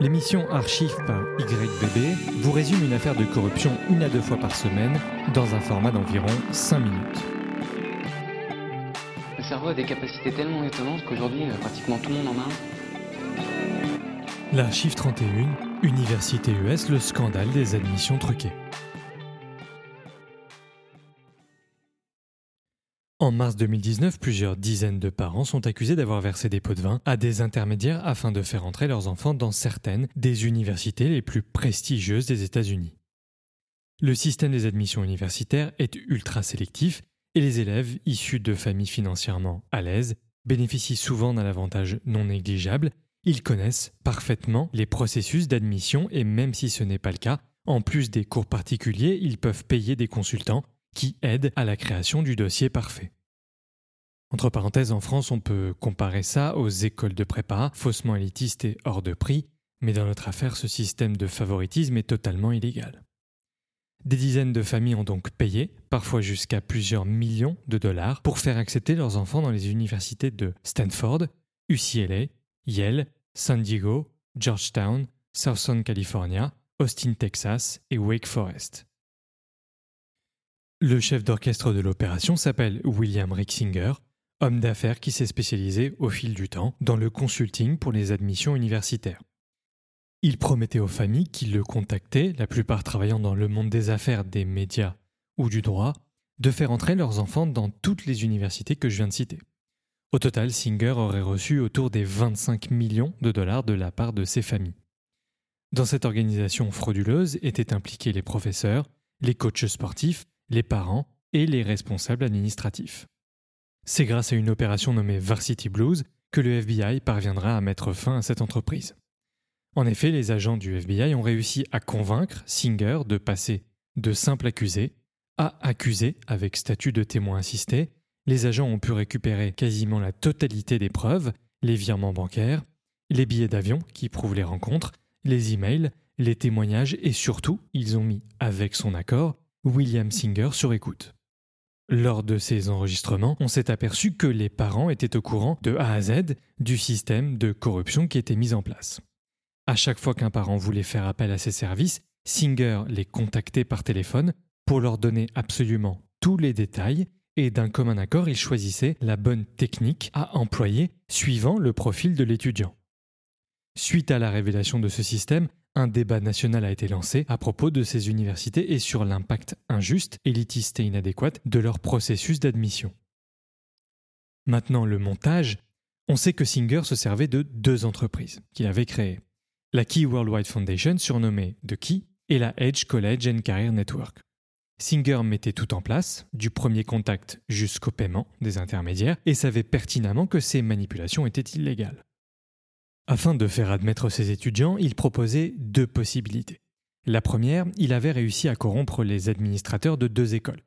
L'émission Archive par YBB vous résume une affaire de corruption une à deux fois par semaine dans un format d'environ 5 minutes. Le cerveau a des capacités tellement étonnantes qu'aujourd'hui, euh, pratiquement tout le monde en a un. L'Archive 31, Université US, le scandale des admissions truquées. En mars 2019, plusieurs dizaines de parents sont accusés d'avoir versé des pots de vin à des intermédiaires afin de faire entrer leurs enfants dans certaines des universités les plus prestigieuses des États-Unis. Le système des admissions universitaires est ultra sélectif et les élèves issus de familles financièrement à l'aise bénéficient souvent d'un avantage non négligeable. Ils connaissent parfaitement les processus d'admission et même si ce n'est pas le cas, en plus des cours particuliers, ils peuvent payer des consultants qui aident à la création du dossier parfait. Entre parenthèses, en France, on peut comparer ça aux écoles de prépa, faussement élitistes et hors de prix, mais dans notre affaire, ce système de favoritisme est totalement illégal. Des dizaines de familles ont donc payé, parfois jusqu'à plusieurs millions de dollars, pour faire accepter leurs enfants dans les universités de Stanford, UCLA, Yale, San Diego, Georgetown, Southern California, Austin, Texas et Wake Forest. Le chef d'orchestre de l'opération s'appelle William Rixinger, homme d'affaires qui s'est spécialisé au fil du temps dans le consulting pour les admissions universitaires. Il promettait aux familles qui le contactaient, la plupart travaillant dans le monde des affaires, des médias ou du droit, de faire entrer leurs enfants dans toutes les universités que je viens de citer. Au total, Singer aurait reçu autour des 25 millions de dollars de la part de ses familles. Dans cette organisation frauduleuse étaient impliqués les professeurs, les coachs sportifs, les parents et les responsables administratifs. C'est grâce à une opération nommée Varsity Blues que le FBI parviendra à mettre fin à cette entreprise. En effet, les agents du FBI ont réussi à convaincre Singer de passer de simple accusé à accusé avec statut de témoin assisté. Les agents ont pu récupérer quasiment la totalité des preuves, les virements bancaires, les billets d'avion qui prouvent les rencontres, les emails, les témoignages et surtout, ils ont mis, avec son accord, William Singer sur écoute. Lors de ces enregistrements, on s'est aperçu que les parents étaient au courant de A à Z du système de corruption qui était mis en place. À chaque fois qu'un parent voulait faire appel à ses services, Singer les contactait par téléphone pour leur donner absolument tous les détails et d'un commun accord, il choisissait la bonne technique à employer suivant le profil de l'étudiant. Suite à la révélation de ce système, un débat national a été lancé à propos de ces universités et sur l'impact injuste, élitiste et inadéquat de leur processus d'admission. Maintenant, le montage, on sait que Singer se servait de deux entreprises qu'il avait créées. La Key Worldwide Foundation, surnommée The Key, et la Edge College and Career Network. Singer mettait tout en place, du premier contact jusqu'au paiement des intermédiaires, et savait pertinemment que ces manipulations étaient illégales. Afin de faire admettre ses étudiants, il proposait deux possibilités. La première, il avait réussi à corrompre les administrateurs de deux écoles,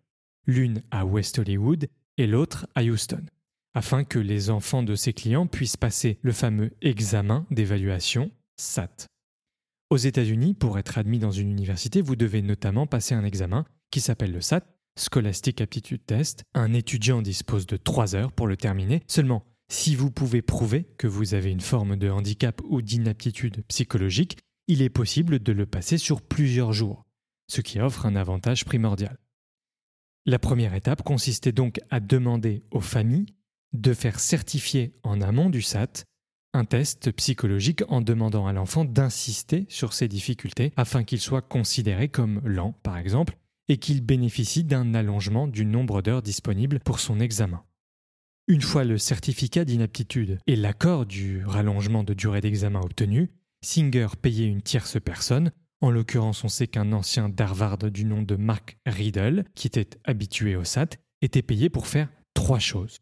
l'une à West Hollywood et l'autre à Houston, afin que les enfants de ses clients puissent passer le fameux examen d'évaluation SAT. Aux États-Unis, pour être admis dans une université, vous devez notamment passer un examen qui s'appelle le SAT, Scholastic Aptitude Test. Un étudiant dispose de trois heures pour le terminer. Seulement, si vous pouvez prouver que vous avez une forme de handicap ou d'inaptitude psychologique, il est possible de le passer sur plusieurs jours, ce qui offre un avantage primordial. La première étape consistait donc à demander aux familles de faire certifier en amont du SAT un test psychologique en demandant à l'enfant d'insister sur ses difficultés afin qu'il soit considéré comme lent, par exemple, et qu'il bénéficie d'un allongement du nombre d'heures disponibles pour son examen. Une fois le certificat d'inaptitude et l'accord du rallongement de durée d'examen obtenu, Singer payait une tierce personne, en l'occurrence on sait qu'un ancien d'Harvard du nom de Mark Riddle, qui était habitué au SAT, était payé pour faire trois choses.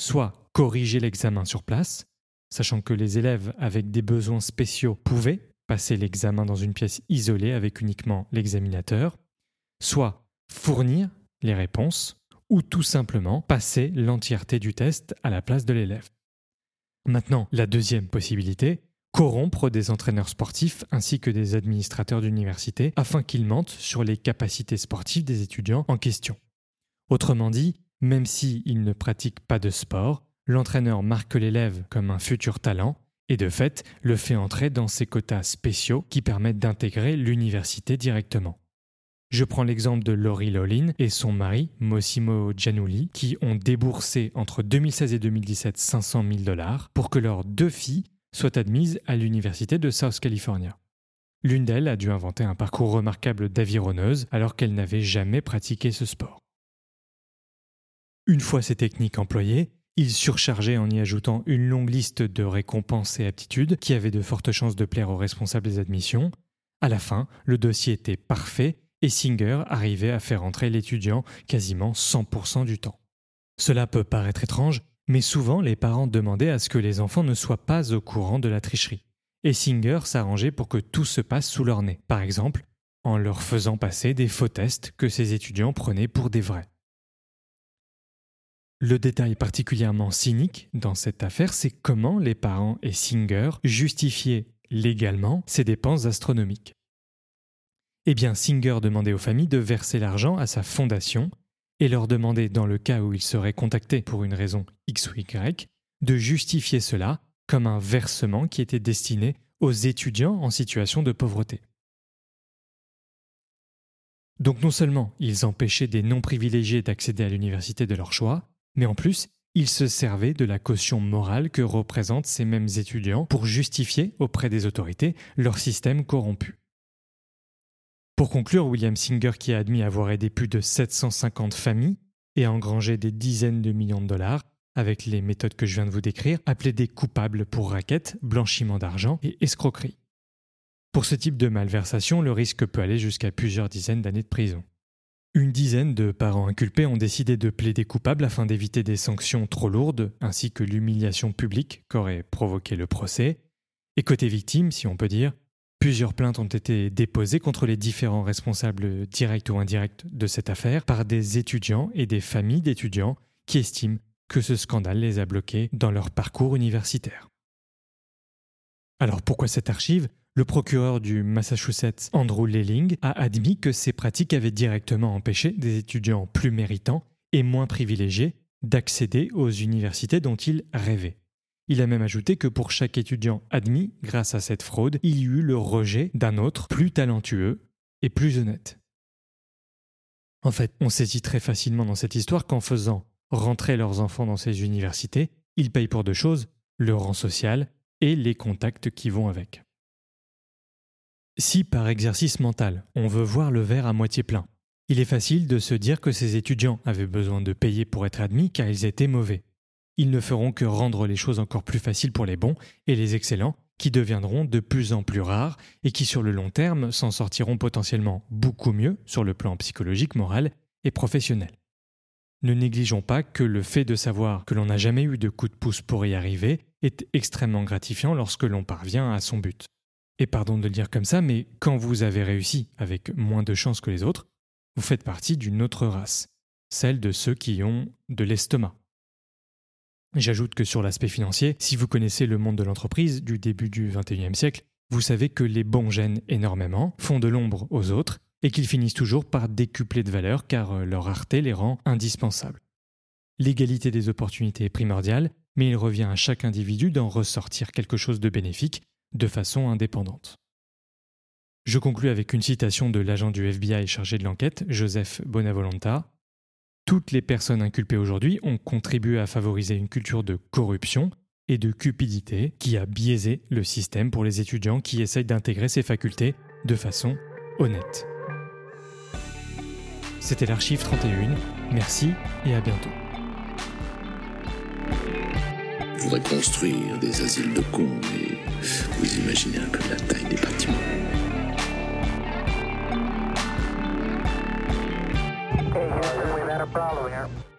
Soit corriger l'examen sur place, sachant que les élèves avec des besoins spéciaux pouvaient passer l'examen dans une pièce isolée avec uniquement l'examinateur, soit fournir les réponses, ou tout simplement passer l'entièreté du test à la place de l'élève. Maintenant, la deuxième possibilité, corrompre des entraîneurs sportifs ainsi que des administrateurs d'université afin qu'ils mentent sur les capacités sportives des étudiants en question. Autrement dit, même s'ils ne pratiquent pas de sport, l'entraîneur marque l'élève comme un futur talent et de fait le fait entrer dans ces quotas spéciaux qui permettent d'intégrer l'université directement. Je prends l'exemple de Laurie Lolin et son mari, Mossimo Giannulli, qui ont déboursé entre 2016 et 2017 500 000 dollars pour que leurs deux filles soient admises à l'université de South California. L'une d'elles a dû inventer un parcours remarquable d'avironneuse alors qu'elle n'avait jamais pratiqué ce sport. Une fois ces techniques employées, il surchargeait en y ajoutant une longue liste de récompenses et aptitudes qui avaient de fortes chances de plaire aux responsables des admissions. À la fin, le dossier était parfait et Singer arrivait à faire entrer l'étudiant quasiment 100% du temps. Cela peut paraître étrange, mais souvent les parents demandaient à ce que les enfants ne soient pas au courant de la tricherie. Et Singer s'arrangeait pour que tout se passe sous leur nez, par exemple en leur faisant passer des faux tests que ces étudiants prenaient pour des vrais. Le détail particulièrement cynique dans cette affaire, c'est comment les parents et Singer justifiaient légalement ces dépenses astronomiques. Eh bien, Singer demandait aux familles de verser l'argent à sa fondation et leur demandait, dans le cas où ils seraient contactés pour une raison X ou Y, de justifier cela comme un versement qui était destiné aux étudiants en situation de pauvreté. Donc non seulement ils empêchaient des non-privilégiés d'accéder à l'université de leur choix, mais en plus, il se servait de la caution morale que représentent ces mêmes étudiants pour justifier auprès des autorités leur système corrompu. Pour conclure, William Singer, qui a admis avoir aidé plus de 750 familles et engrangé des dizaines de millions de dollars, avec les méthodes que je viens de vous décrire, a plaidé coupable pour raquette, blanchiment d'argent et escroquerie. Pour ce type de malversation, le risque peut aller jusqu'à plusieurs dizaines d'années de prison. Une dizaine de parents inculpés ont décidé de plaider coupable afin d'éviter des sanctions trop lourdes, ainsi que l'humiliation publique qu'aurait provoqué le procès. Et côté victime, si on peut dire, plusieurs plaintes ont été déposées contre les différents responsables directs ou indirects de cette affaire par des étudiants et des familles d'étudiants qui estiment que ce scandale les a bloqués dans leur parcours universitaire. Alors pourquoi cette archive? Le procureur du Massachusetts, Andrew Lelling, a admis que ces pratiques avaient directement empêché des étudiants plus méritants et moins privilégiés d'accéder aux universités dont ils rêvaient. Il a même ajouté que pour chaque étudiant admis grâce à cette fraude, il y eut le rejet d'un autre plus talentueux et plus honnête. En fait, on saisit très facilement dans cette histoire qu'en faisant rentrer leurs enfants dans ces universités, ils payent pour deux choses, le rang social et les contacts qui vont avec. Si par exercice mental, on veut voir le verre à moitié plein, il est facile de se dire que ces étudiants avaient besoin de payer pour être admis car ils étaient mauvais. Ils ne feront que rendre les choses encore plus faciles pour les bons et les excellents, qui deviendront de plus en plus rares et qui sur le long terme s'en sortiront potentiellement beaucoup mieux sur le plan psychologique, moral et professionnel. Ne négligeons pas que le fait de savoir que l'on n'a jamais eu de coup de pouce pour y arriver est extrêmement gratifiant lorsque l'on parvient à son but. Et pardon de le dire comme ça, mais quand vous avez réussi avec moins de chance que les autres, vous faites partie d'une autre race, celle de ceux qui ont de l'estomac. J'ajoute que sur l'aspect financier, si vous connaissez le monde de l'entreprise du début du XXIe siècle, vous savez que les bons gènent énormément, font de l'ombre aux autres, et qu'ils finissent toujours par décupler de valeur car euh, leur rareté les rend indispensables. L'égalité des opportunités est primordiale, mais il revient à chaque individu d'en ressortir quelque chose de bénéfique de façon indépendante. Je conclus avec une citation de l'agent du FBI chargé de l'enquête, Joseph Bonavolenta. Toutes les personnes inculpées aujourd'hui ont contribué à favoriser une culture de corruption et de cupidité qui a biaisé le système pour les étudiants qui essayent d'intégrer ces facultés de façon honnête. C'était l'archive 31, merci et à bientôt voudrais construire des asiles de cons, mais vous imaginez un peu la taille des bâtiments. Follow problem here.